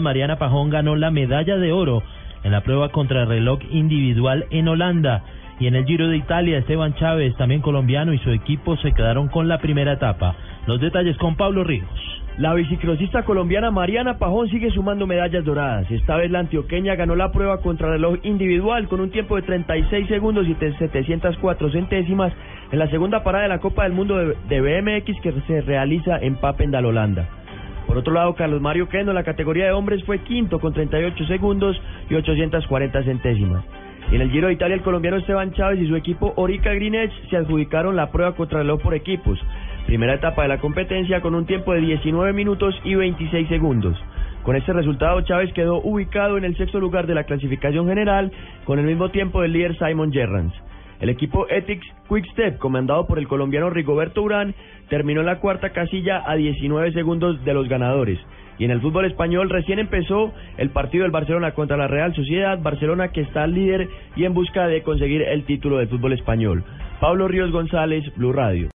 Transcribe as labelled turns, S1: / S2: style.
S1: Mariana Pajón ganó la medalla de oro en la prueba contra reloj individual en Holanda. Y en el Giro de Italia, Esteban Chávez, también colombiano, y su equipo se quedaron con la primera etapa. Los detalles con Pablo Ríos.
S2: La biciclosista colombiana Mariana Pajón sigue sumando medallas doradas. Esta vez la antioqueña ganó la prueba contra reloj individual con un tiempo de 36 segundos y 704 centésimas en la segunda parada de la Copa del Mundo de BMX que se realiza en Papendal, Holanda. Por otro lado, Carlos Mario Queno en la categoría de hombres fue quinto con 38 segundos y 840 centésimas. En el Giro de Italia, el colombiano Esteban Chávez y su equipo Orica Green Edge se adjudicaron la prueba contra reloj por equipos. Primera etapa de la competencia con un tiempo de 19 minutos y 26 segundos. Con este resultado, Chávez quedó ubicado en el sexto lugar de la clasificación general, con el mismo tiempo del líder Simon Gerrans. El equipo Ethics Quick Step, comandado por el colombiano Rigoberto Urán, terminó en la cuarta casilla a 19 segundos de los ganadores. Y en el fútbol español recién empezó el partido del Barcelona contra la Real Sociedad, Barcelona que está líder y en busca de conseguir el título del fútbol español. Pablo Ríos González, Blue Radio.